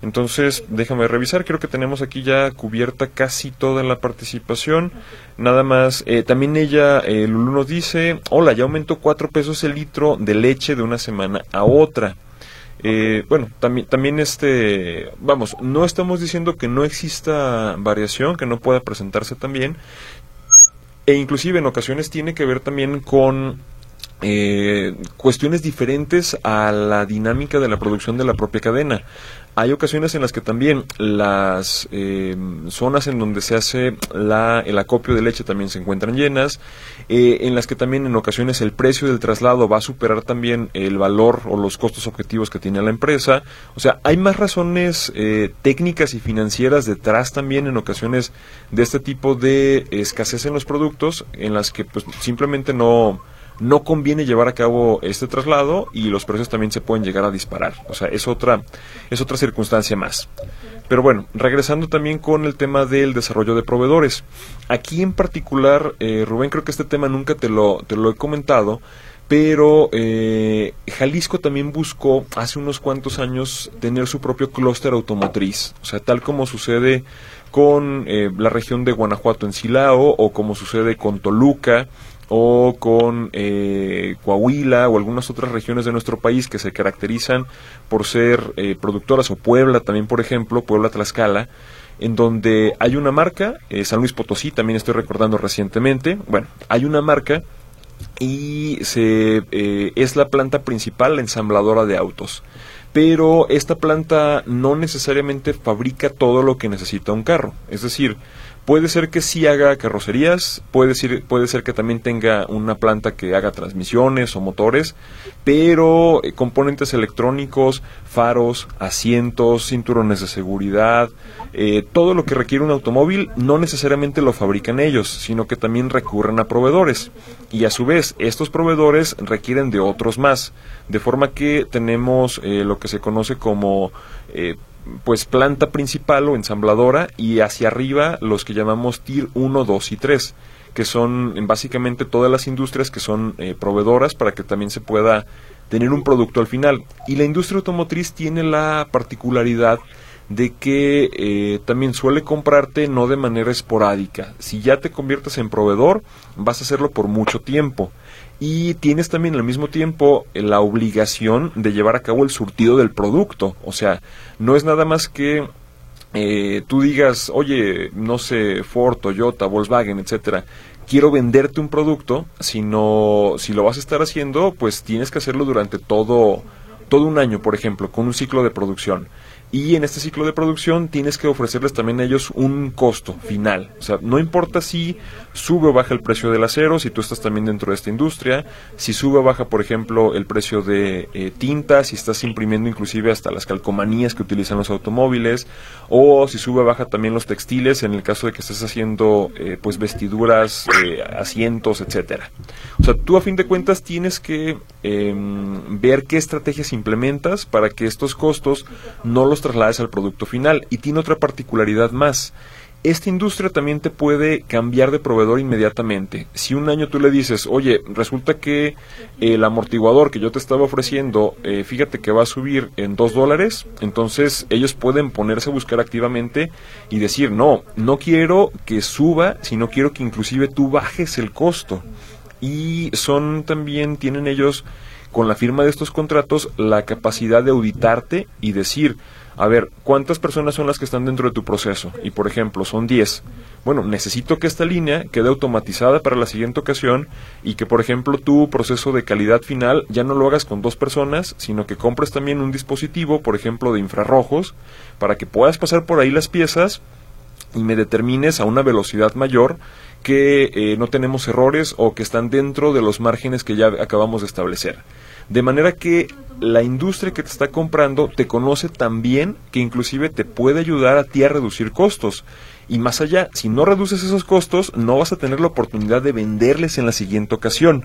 Entonces, déjame revisar, creo que tenemos aquí ya cubierta casi toda la participación. Nada más, eh, también ella, eh, nos dice, hola, ya aumentó cuatro pesos el litro de leche de una semana a otra. Eh, bueno, también, también este, vamos, no estamos diciendo que no exista variación, que no pueda presentarse también, e inclusive en ocasiones tiene que ver también con eh, cuestiones diferentes a la dinámica de la producción de la propia cadena. Hay ocasiones en las que también las eh, zonas en donde se hace la, el acopio de leche también se encuentran llenas, eh, en las que también en ocasiones el precio del traslado va a superar también el valor o los costos objetivos que tiene la empresa. O sea, hay más razones eh, técnicas y financieras detrás también en ocasiones de este tipo de escasez en los productos en las que pues simplemente no no conviene llevar a cabo este traslado y los precios también se pueden llegar a disparar. O sea, es otra, es otra circunstancia más. Pero bueno, regresando también con el tema del desarrollo de proveedores. Aquí en particular, eh, Rubén, creo que este tema nunca te lo, te lo he comentado, pero eh, Jalisco también buscó hace unos cuantos años tener su propio clúster automotriz. O sea, tal como sucede con eh, la región de Guanajuato en Silao o como sucede con Toluca o con eh, Coahuila o algunas otras regiones de nuestro país que se caracterizan por ser eh, productoras o Puebla también por ejemplo Puebla Tlaxcala en donde hay una marca eh, San Luis Potosí también estoy recordando recientemente bueno hay una marca y se, eh, es la planta principal, la ensambladora de autos. Pero esta planta no necesariamente fabrica todo lo que necesita un carro. Es decir, Puede ser que sí haga carrocerías, puede ser, puede ser que también tenga una planta que haga transmisiones o motores, pero eh, componentes electrónicos, faros, asientos, cinturones de seguridad, eh, todo lo que requiere un automóvil no necesariamente lo fabrican ellos, sino que también recurren a proveedores. Y a su vez, estos proveedores requieren de otros más, de forma que tenemos eh, lo que se conoce como pues planta principal o ensambladora y hacia arriba los que llamamos TIR 1, 2 y 3 que son básicamente todas las industrias que son eh, proveedoras para que también se pueda tener un producto al final. Y la industria automotriz tiene la particularidad de que eh, también suele comprarte no de manera esporádica. Si ya te conviertes en proveedor, vas a hacerlo por mucho tiempo y tienes también al mismo tiempo la obligación de llevar a cabo el surtido del producto. O sea, no es nada más que eh, tú digas, oye, no sé, Ford, Toyota, Volkswagen, etcétera, quiero venderte un producto, sino si lo vas a estar haciendo, pues tienes que hacerlo durante todo todo un año, por ejemplo, con un ciclo de producción y en este ciclo de producción tienes que ofrecerles también a ellos un costo final. O sea, no importa si sube o baja el precio del acero, si tú estás también dentro de esta industria, si sube o baja, por ejemplo, el precio de eh, tinta, si estás imprimiendo inclusive hasta las calcomanías que utilizan los automóviles, o si sube o baja también los textiles en el caso de que estés haciendo eh, pues vestiduras, eh, asientos, etcétera. O sea, tú a fin de cuentas tienes que em, ver qué estrategias implementas para que estos costos no los traslades al producto final. Y tiene otra particularidad más. Esta industria también te puede cambiar de proveedor inmediatamente. Si un año tú le dices, oye, resulta que el amortiguador que yo te estaba ofreciendo, eh, fíjate que va a subir en dos dólares, entonces ellos pueden ponerse a buscar activamente y decir, no, no quiero que suba, sino quiero que inclusive tú bajes el costo. Y son también, tienen ellos, con la firma de estos contratos, la capacidad de auditarte y decir, a ver, ¿cuántas personas son las que están dentro de tu proceso? Y por ejemplo, son 10. Bueno, necesito que esta línea quede automatizada para la siguiente ocasión y que, por ejemplo, tu proceso de calidad final ya no lo hagas con dos personas, sino que compres también un dispositivo, por ejemplo, de infrarrojos, para que puedas pasar por ahí las piezas y me determines a una velocidad mayor que eh, no tenemos errores o que están dentro de los márgenes que ya acabamos de establecer. De manera que la industria que te está comprando te conoce tan bien que inclusive te puede ayudar a ti a reducir costos. Y más allá, si no reduces esos costos, no vas a tener la oportunidad de venderles en la siguiente ocasión.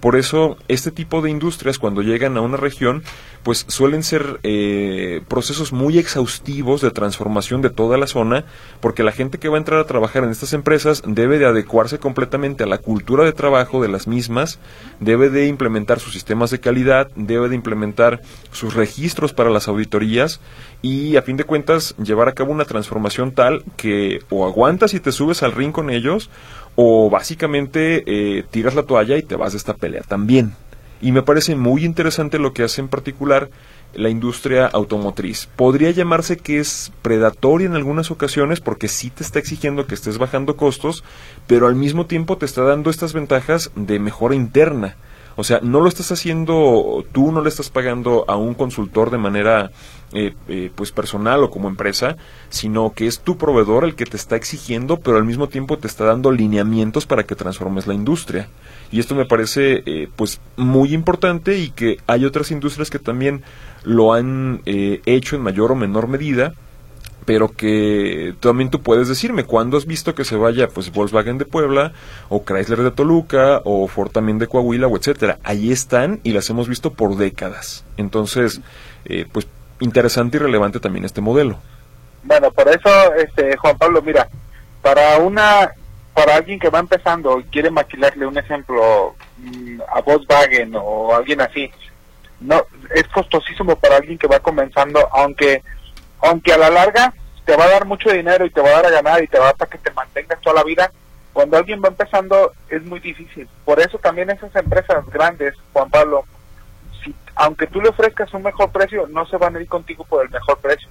Por eso, este tipo de industrias, cuando llegan a una región, pues suelen ser eh, procesos muy exhaustivos de transformación de toda la zona, porque la gente que va a entrar a trabajar en estas empresas debe de adecuarse completamente a la cultura de trabajo de las mismas, debe de implementar sus sistemas de calidad, debe de implementar sus registros para las auditorías y a fin de cuentas llevar a cabo una transformación tal que o aguantas y te subes al ring con ellos o básicamente eh, tiras la toalla y te vas de esta pelea también. Y me parece muy interesante lo que hace en particular la industria automotriz. Podría llamarse que es predatoria en algunas ocasiones porque sí te está exigiendo que estés bajando costos, pero al mismo tiempo te está dando estas ventajas de mejora interna. O sea, no lo estás haciendo tú, no le estás pagando a un consultor de manera eh, eh, pues personal o como empresa, sino que es tu proveedor el que te está exigiendo, pero al mismo tiempo te está dando lineamientos para que transformes la industria. Y esto me parece eh, pues muy importante y que hay otras industrias que también lo han hecho en mayor o menor medida pero que también tú puedes decirme cuándo has visto que se vaya pues Volkswagen de Puebla o Chrysler de Toluca o Ford también de Coahuila o etcétera ahí están y las hemos visto por décadas. Entonces eh, pues interesante y relevante también este modelo. Bueno por eso este Juan Pablo mira para una para alguien que va empezando y quiere maquilarle un ejemplo mm, a Volkswagen o alguien así no es costosísimo para alguien que va comenzando aunque aunque a la larga te va a dar mucho dinero y te va a dar a ganar y te va a para que te mantengas toda la vida, cuando alguien va empezando es muy difícil. Por eso también esas empresas grandes, Juan Pablo, si, aunque tú le ofrezcas un mejor precio, no se van a ir contigo por el mejor precio.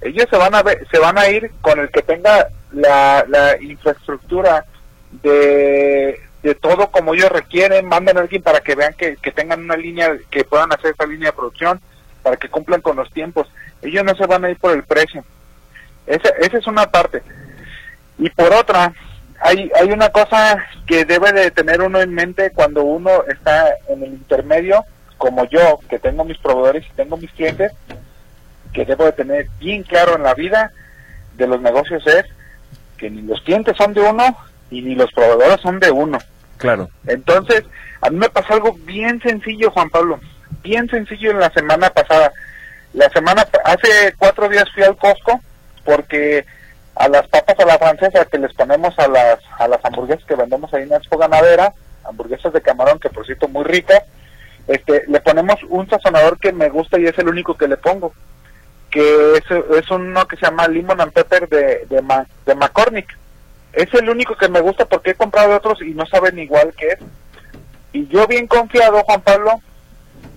Ellos se van a ver, se van a ir con el que tenga la, infraestructura de, todo como ellos requieren, mandan a alguien para que vean que, que tengan una línea, que puedan hacer esa línea de producción, para que cumplan con los tiempos. Ellos no se van a ir por el precio. Esa, esa es una parte. Y por otra, hay, hay una cosa que debe de tener uno en mente cuando uno está en el intermedio, como yo, que tengo mis proveedores y tengo mis clientes, que debo de tener bien claro en la vida de los negocios es que ni los clientes son de uno y ni los proveedores son de uno. Claro. Entonces, a mí me pasó algo bien sencillo, Juan Pablo, bien sencillo en la semana pasada. La semana, hace cuatro días fui al Costco porque a las papas a la francesa que les ponemos a las, a las hamburguesas que vendemos ahí en la Expo Ganadera, hamburguesas de camarón que por cierto muy ricas, este, le ponemos un sazonador que me gusta y es el único que le pongo, que es, es uno que se llama Lemon and Pepper de, de, Ma- de McCormick. Es el único que me gusta porque he comprado otros y no saben igual que es. Y yo bien confiado, Juan Pablo,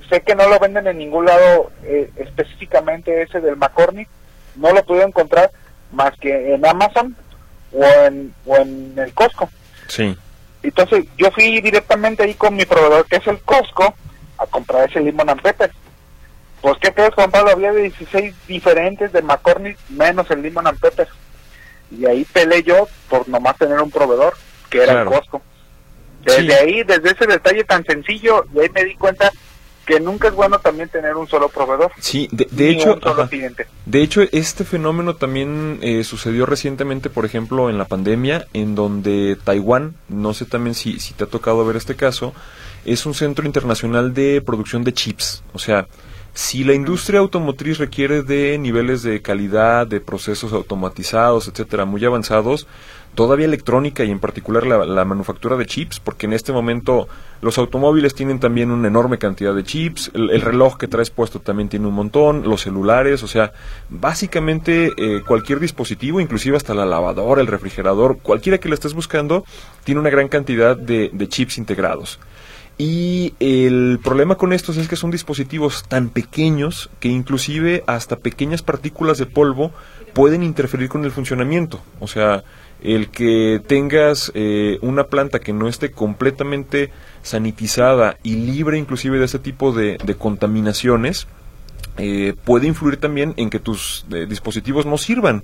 sé que no lo venden en ningún lado eh, específicamente ese del McCormick, no lo pude encontrar más que en Amazon o en, o en el Costco. Sí. Entonces yo fui directamente ahí con mi proveedor, que es el Costco, a comprar ese limón and pepper. Pues qué crees, Juan Pablo, había 16 diferentes de McCormick menos el limón and pepper. Y ahí peleé yo por nomás tener un proveedor, que era Claro. el Costco. Desde Sí. ahí, desde ese detalle tan sencillo, y ahí me di cuenta que nunca es bueno también tener un solo proveedor. Sí, de, hecho, un solo. De hecho, este fenómeno también eh, sucedió recientemente, por ejemplo, en la pandemia, en donde Taiwán, no sé también si, si te ha tocado ver este caso, es un centro internacional de producción de chips. O sea, si la industria automotriz requiere de niveles de calidad, de procesos automatizados, etcétera, muy avanzados, todavía electrónica y en particular la, la manufactura de chips, porque en este momento los automóviles tienen también una enorme cantidad de chips, el, el reloj que traes puesto también tiene un montón, los celulares, o sea, básicamente eh, cualquier dispositivo, inclusive hasta la lavadora, el refrigerador, cualquiera que le estés buscando, tiene una gran cantidad de, de chips integrados. Y el problema con estos es que son dispositivos tan pequeños que inclusive hasta pequeñas partículas de polvo pueden interferir con el funcionamiento. O sea, el que tengas eh, una planta que no esté completamente sanitizada y libre inclusive de este tipo de, contaminaciones, eh, puede influir también en que tus eh, dispositivos no sirvan.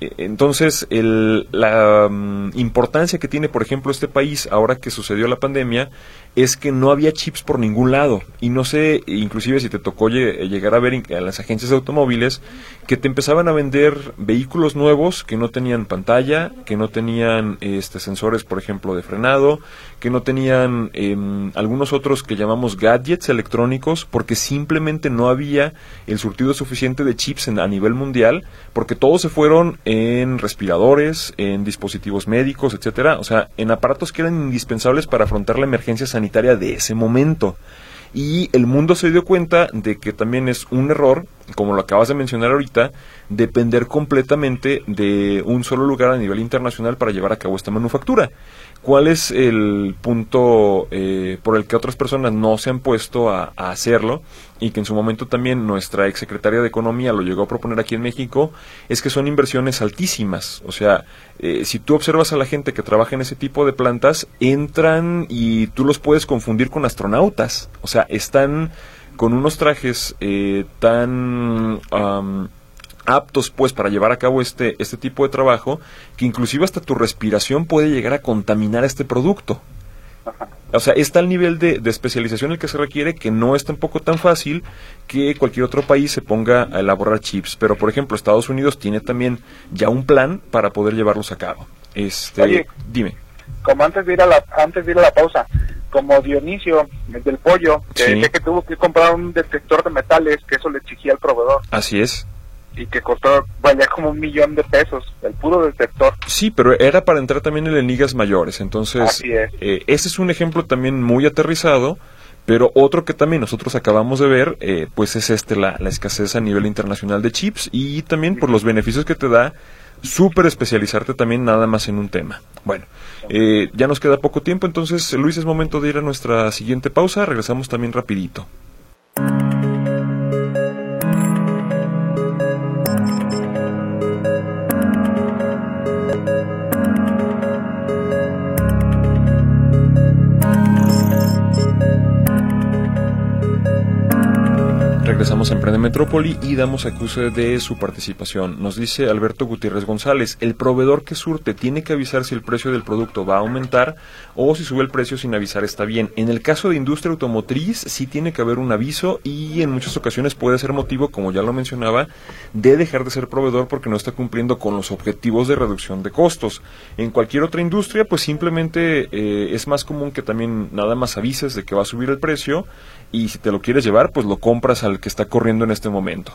Entonces, el- la mm, importancia que tiene, por ejemplo, este país ahora que sucedió la pandemia es que no había chips por ningún lado. Y no sé, inclusive si te tocó lle- llegar a ver a las agencias de automóviles, que te empezaban a vender vehículos nuevos que no tenían pantalla, que no tenían este, sensores, por ejemplo, de frenado, que no tenían em, algunos otros que llamamos gadgets electrónicos, porque simplemente no había el surtido suficiente de chips en- a nivel mundial, porque todos se fueron en respiradores, en dispositivos médicos, etcétera, o sea, en aparatos que eran indispensables para afrontar la emergencia sanitaria de ese momento. Y el mundo se dio cuenta de que también es un error, como lo acabas de mencionar ahorita, depender completamente de un solo lugar a nivel internacional para llevar a cabo esta manufactura. ¿Cuál es el punto eh, por el que otras personas no se han puesto a, hacerlo? Y que en su momento también nuestra ex secretaria de Economía lo llegó a proponer aquí en México, es que son inversiones altísimas. O sea, eh, si tú observas a la gente que trabaja en ese tipo de plantas, entran y tú los puedes confundir con astronautas. O sea, están con unos trajes eh, tan aptos pues para llevar a cabo este, este tipo de trabajo que inclusive hasta tu respiración puede llegar a contaminar este producto. O sea, está el nivel de, de especialización el que se requiere que no es tampoco tan fácil que cualquier otro país se ponga a elaborar chips. Pero, por ejemplo, Estados Unidos tiene también ya un plan para poder llevarlos a cabo. Este, Oye. dime. como antes de ir a la antes de ir a la pausa como Dionisio el del pollo que Sí. que tuvo que comprar un detector de metales que eso le exigía al proveedor Así es. Y que costó valía como un millón de pesos el puro detector Sí, pero era para entrar también en ligas mayores. Entonces, Así es. eh, ese es un ejemplo también muy aterrizado. Pero otro que también nosotros acabamos de ver, eh, pues es este la, la escasez a nivel internacional de chips y también por los beneficios que te da súper especializarte también nada más en un tema. Bueno, eh, ya nos queda poco tiempo, entonces Luis es momento de ir a nuestra siguiente pausa, regresamos también rapidito. Regresamos a Emprende Metrópoli y damos acuse de su participación. Nos dice Alberto Gutiérrez González, el proveedor que surte tiene que avisar si el precio del producto va a aumentar o si sube el precio sin avisar está bien. En el caso de industria automotriz sí tiene que haber un aviso y en muchas ocasiones puede ser motivo, como ya lo mencionaba, de dejar de ser proveedor porque no está cumpliendo con los objetivos de reducción de costos. En cualquier otra industria pues simplemente eh, es más común que también nada más avises de que va a subir el precio y si te lo quieres llevar, pues lo compras al que está corriendo en este momento.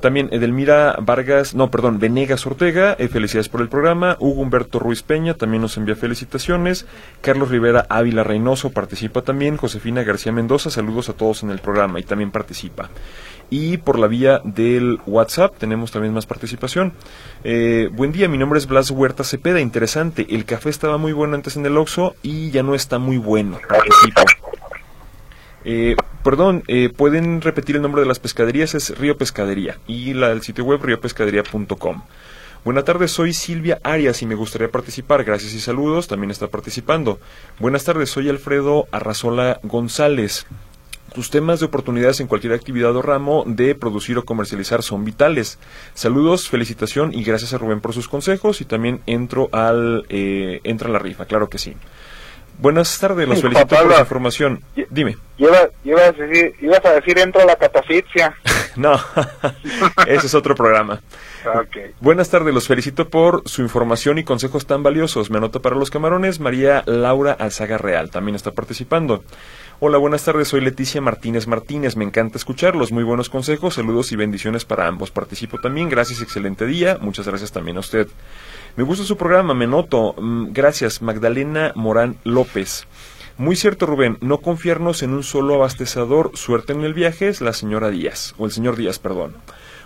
También Edelmira Vargas, no, perdón, Venegas Ortega, eh, felicidades por el programa. Hugo Humberto Ruiz Peña también nos envía felicitaciones. Carlos Rivera Ávila Reynoso participa también. Josefina García Mendoza, saludos a todos en el programa y también participa. Y por la vía del WhatsApp tenemos también más participación. Eh, buen día, mi nombre es Blas Huerta Cepeda. Interesante, el café estaba muy bueno antes en el Oxxo y ya no está muy bueno. Participo. Eh, perdón, eh, pueden repetir el nombre de las pescaderías, es Río Pescadería y la, el sitio web riopescadería.com. Buenas tardes, soy Silvia Arias y me gustaría participar. Gracias y saludos, también está participando. Buenas tardes, soy Alfredo Arrazola González. Tus temas de oportunidades en cualquier actividad o ramo de producir o comercializar son vitales. Saludos, felicitación y gracias a Rubén por sus consejos y también entro al eh, entra a la rifa, claro que sí. Buenas tardes, los felicito por su información. Dime. Ibas, a decir, ibas a decir entro a la catafixia. no, ese es otro programa. Okay. Buenas tardes, los felicito por su información y consejos tan valiosos. Me anota para los camarones María Laura Alzaga Real, también está participando. Hola, buenas tardes, soy Leticia Martínez Martínez, me encanta escucharlos, muy buenos consejos, saludos y bendiciones para ambos. Participo también, gracias, excelente día, muchas gracias también a usted. Me gusta su programa, me noto. Mm, gracias, Magdalena Morán López. Muy cierto, Rubén, no confiarnos en un solo abastecedor. Suerte en el viaje es la señora Díaz, o el señor Díaz, perdón.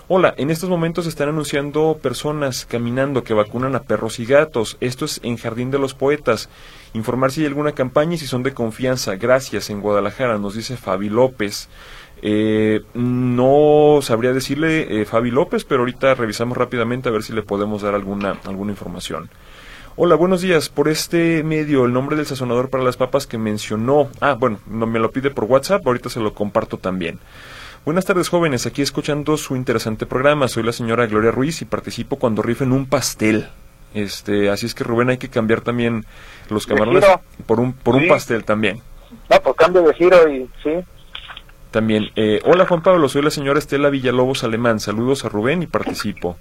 Hola, en estos momentos están anunciando personas caminando que vacunan a perros y gatos. Esto es en Jardín de los Poetas. Informar si hay alguna campaña y si son de confianza. Gracias, en Guadalajara, nos dice Fabi López. Eh, no sabría decirle eh, Fabi López, pero ahorita revisamos rápidamente a ver si le podemos dar alguna, alguna información. Hola, buenos días. Por este medio, el nombre del sazonador para las papas que mencionó. Ah, bueno, no me lo pide por WhatsApp, ahorita se lo comparto también. Buenas tardes, jóvenes. Aquí escuchando su interesante programa. Soy la señora Gloria Ruiz y participo cuando rifen un pastel. Este, así es que Rubén hay que cambiar también los camarones por un por un pastel también. No, por cambio de giro y sí. También, eh, hola Juan Pablo, soy la señora Estela Villalobos Alemán, saludos a Rubén y participo.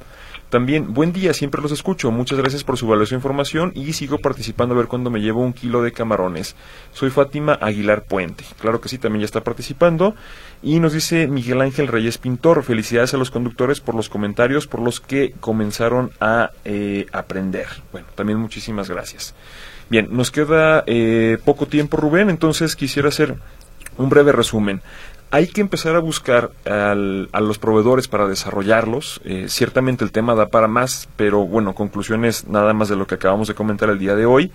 También, buen día, siempre los escucho, muchas gracias por su valiosa información y sigo participando a ver cuándo me llevo un kilo de camarones. Soy Fátima Aguilar Puente, claro que sí, también ya está participando. Y nos dice Miguel Ángel Reyes Pintor, felicidades a los conductores por los comentarios, por los que comenzaron a eh, aprender. Bueno, también muchísimas gracias. Bien, nos queda eh, poco tiempo, Rubén, entonces quisiera hacer un breve resumen hay que empezar a buscar al, a los proveedores para desarrollarlos. Eh, ciertamente el tema da para más, pero bueno, conclusiones nada más de lo que acabamos de comentar el día de hoy.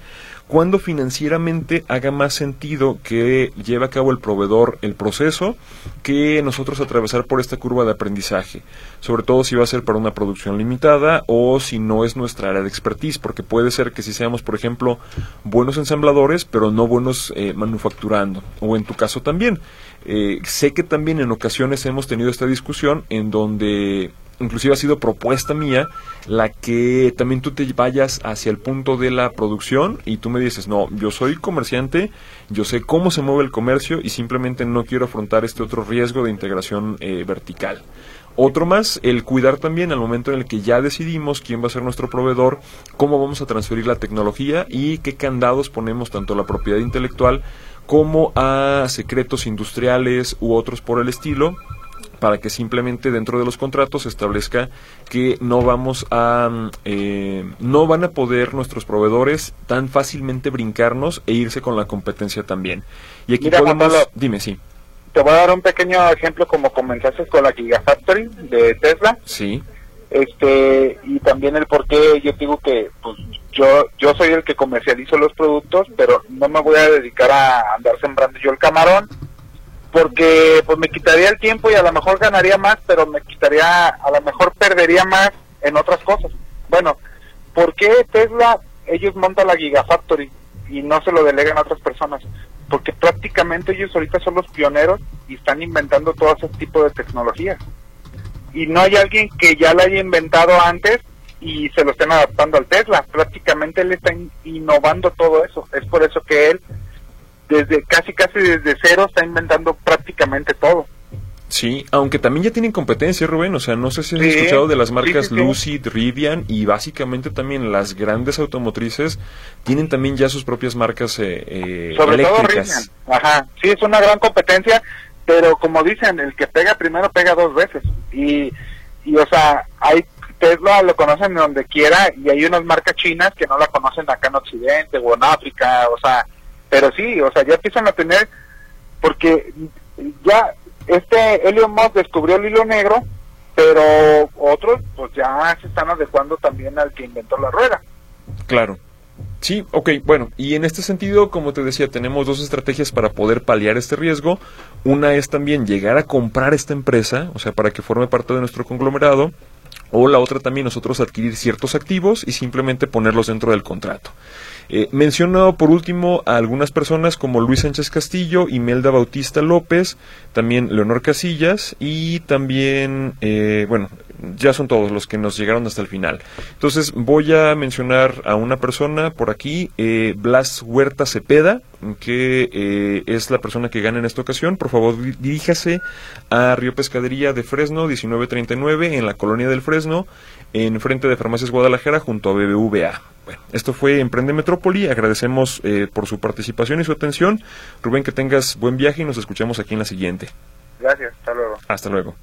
Cuando financieramente haga más sentido que lleve a cabo el proveedor el proceso que nosotros atravesar por esta curva de aprendizaje. Sobre todo si va a ser para una producción limitada o si no es nuestra área de expertise, porque puede ser que si seamos, por ejemplo, buenos ensambladores, pero no buenos eh, manufacturando. O en tu caso también eh, sé que también en ocasiones hemos tenido esta discusión en donde inclusive ha sido propuesta mía la que también tú te vayas hacia el punto de la producción y tú me dices, no, yo soy comerciante, yo sé cómo se mueve el comercio y simplemente no quiero afrontar este otro riesgo de integración eh, vertical. Otro más, el cuidar también al momento en el que ya decidimos quién va a ser nuestro proveedor, cómo vamos a transferir la tecnología y qué candados ponemos tanto a la propiedad intelectual como a secretos industriales u otros por el estilo para que simplemente dentro de los contratos se establezca que no vamos a eh, no van a poder nuestros proveedores tan fácilmente brincarnos e irse con la competencia también. Y aquí podemos dime sí. te voy a dar un pequeño ejemplo como comenzaste con la Gigafactory de Tesla. Sí. Este y también el por qué yo digo que pues yo yo soy el que comercializo los productos pero no me voy a dedicar a andar sembrando yo el camarón porque pues me quitaría el tiempo y a lo mejor ganaría más pero me quitaría a lo mejor perdería más en otras cosas bueno ¿por qué Tesla ellos montan la Gigafactory y no se lo delegan a otras personas porque prácticamente ellos ahorita son los pioneros y están inventando todo ese tipo de tecnología. Y no hay alguien que ya la haya inventado antes y se lo estén adaptando al Tesla. Prácticamente él está innovando todo eso. Es por eso que él, desde casi casi desde cero, está inventando prácticamente todo. Sí, aunque también ya tienen competencia, Rubén. O sea, no sé si has escuchado de las marcas Lucid, Rivian y básicamente también las grandes automotrices tienen también ya sus propias marcas eh, eh, Sobre todo Rivian. Ajá, sí, es una gran competencia, pero como dicen, el que pega primero pega dos veces. Y, y o sea, hay Tesla lo conocen donde quiera y hay unas marcas chinas que no la conocen acá en Occidente o en África, o sea, pero sí, o sea, ya empiezan a tener, porque ya este Elon Musk descubrió el hilo negro, pero otros pues ya se están adecuando también al que inventó la rueda. Claro. Sí, ok, bueno, y en este sentido, como te decía, tenemos dos estrategias para poder paliar este riesgo. Una es también llegar a comprar esta empresa, o sea, para que forme parte de nuestro conglomerado, o la otra también nosotros adquirir ciertos activos y simplemente ponerlos dentro del contrato. Eh, menciono por último a algunas personas como Luis Sánchez Castillo, Imelda Bautista López, también Leonor Casillas y también, eh, bueno, ya son todos los que nos llegaron hasta el final. Entonces voy a mencionar a una persona por aquí, eh, Blas Huerta Cepeda, que eh, es la persona que gana en esta ocasión. Por favor, diríjase a Río Pescadería de Fresno, 1939, en la colonia del Fresno, en frente de Farmacias Guadalajara, junto a BBVA. Bueno, esto fue Emprende Metrópoli. Agradecemos eh, por su participación y su atención. Rubén, que tengas buen viaje y nos escuchamos aquí en la siguiente. Gracias, hasta luego. Hasta luego.